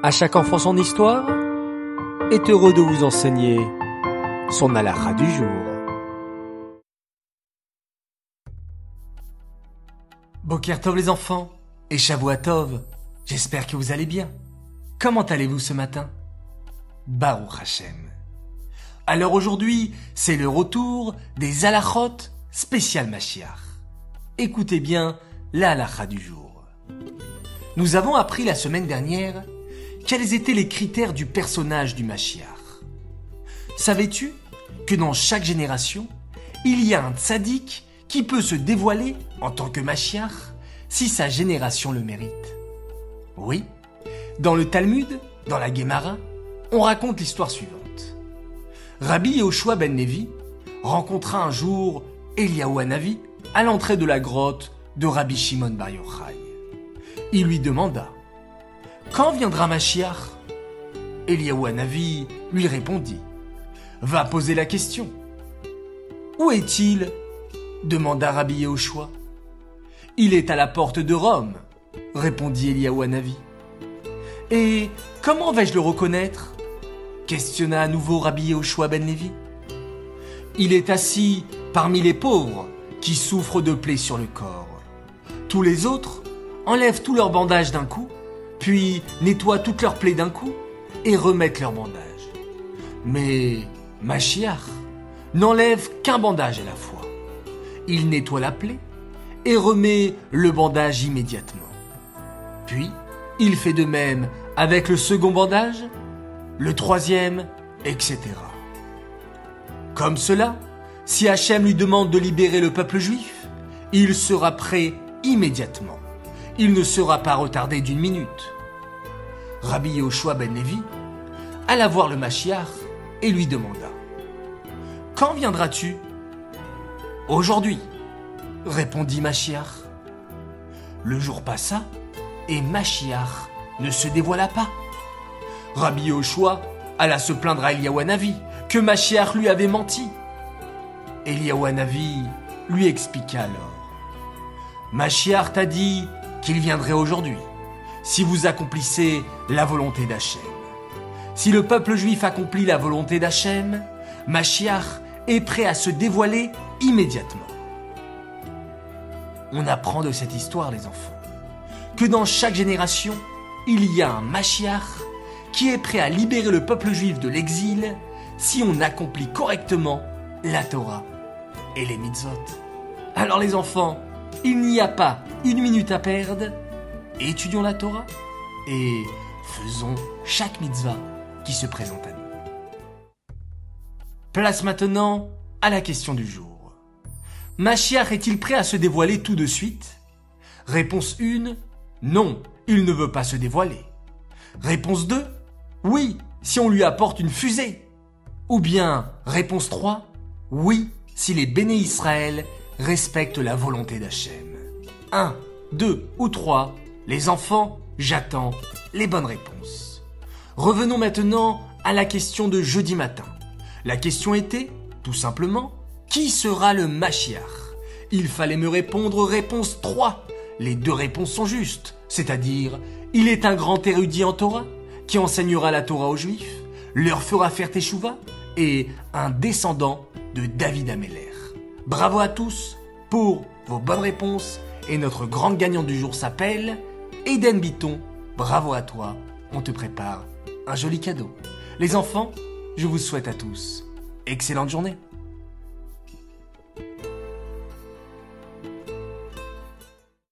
À chaque enfant son histoire est heureux de vous enseigner son halakha du jour. Boker les enfants et Shavuatov, j'espère que vous allez bien. Comment allez-vous ce matin? Baruch Hashem. Alors aujourd'hui, c'est le retour des halachot spécial Mashiach. Écoutez bien la du jour. Nous avons appris la semaine dernière quels étaient les critères du personnage du Mashiach. Savais-tu que dans chaque génération, il y a un tzaddik qui peut se dévoiler en tant que Mashiach si sa génération le mérite? Oui, dans le Talmud, dans la Gemara, on raconte l'histoire suivante. Rabbi Yoshua ben Nevi rencontra un jour Eliyahu Hanavi à l'entrée de la grotte de Rabbi Shimon Bar Yochai. Il lui demanda quand viendra Machiach Eliaou Hanavi lui répondit Va poser la question. Où est-il? demanda Rabbi Yehoshua. Il est à la porte de Rome, répondit Eliaou Hanavi. Et comment vais-je le reconnaître? questionna à nouveau Rabbi Yehoshua ben Lévi. Il est assis parmi les pauvres qui souffrent de plaies sur le corps. Tous les autres enlèvent tous leurs bandages d'un coup puis nettoient toutes leurs plaies d'un coup et remettent leur bandage. Mais Machiach n'enlève qu'un bandage à la fois. Il nettoie la plaie et remet le bandage immédiatement. Puis, il fait de même avec le second bandage, le troisième, etc. Comme cela, si Hachem lui demande de libérer le peuple juif, il sera prêt immédiatement il ne sera pas retardé d'une minute. Rabbi Yoshua ben Levi alla voir le Machiar et lui demanda Quand viendras-tu Aujourd'hui, répondit Machiar. Le jour passa et Machiar ne se dévoila pas. Rabbi Yoshua alla se plaindre à Eliawanavi que Machiar lui avait menti. Eliawanavi lui expliqua alors Machiar t'a dit qu'il viendrait aujourd'hui, si vous accomplissez la volonté d'Hachem. Si le peuple juif accomplit la volonté d'Hachem, Machiach est prêt à se dévoiler immédiatement. On apprend de cette histoire, les enfants, que dans chaque génération, il y a un Machiach qui est prêt à libérer le peuple juif de l'exil si on accomplit correctement la Torah et les mitzvot. Alors les enfants, il n'y a pas une minute à perdre. Étudions la Torah et faisons chaque mitzvah qui se présente à nous. Place maintenant à la question du jour. Machiach est-il prêt à se dévoiler tout de suite? Réponse 1. Non, il ne veut pas se dévoiler. Réponse 2. Oui, si on lui apporte une fusée. Ou bien, réponse 3. Oui, si les béné Israël respectent la volonté d'Hachem. 1, 2 ou 3, les enfants, j'attends les bonnes réponses. Revenons maintenant à la question de jeudi matin. La question était, tout simplement, qui sera le Machiach Il fallait me répondre réponse 3. Les deux réponses sont justes, c'est-à-dire, il est un grand érudit en Torah, qui enseignera la Torah aux Juifs, leur fera faire Teshuvah, et un descendant de David Ameller. Bravo à tous pour vos bonnes réponses et notre grand gagnant du jour s'appelle Eden Biton. Bravo à toi, on te prépare un joli cadeau. Les enfants, je vous souhaite à tous excellente journée.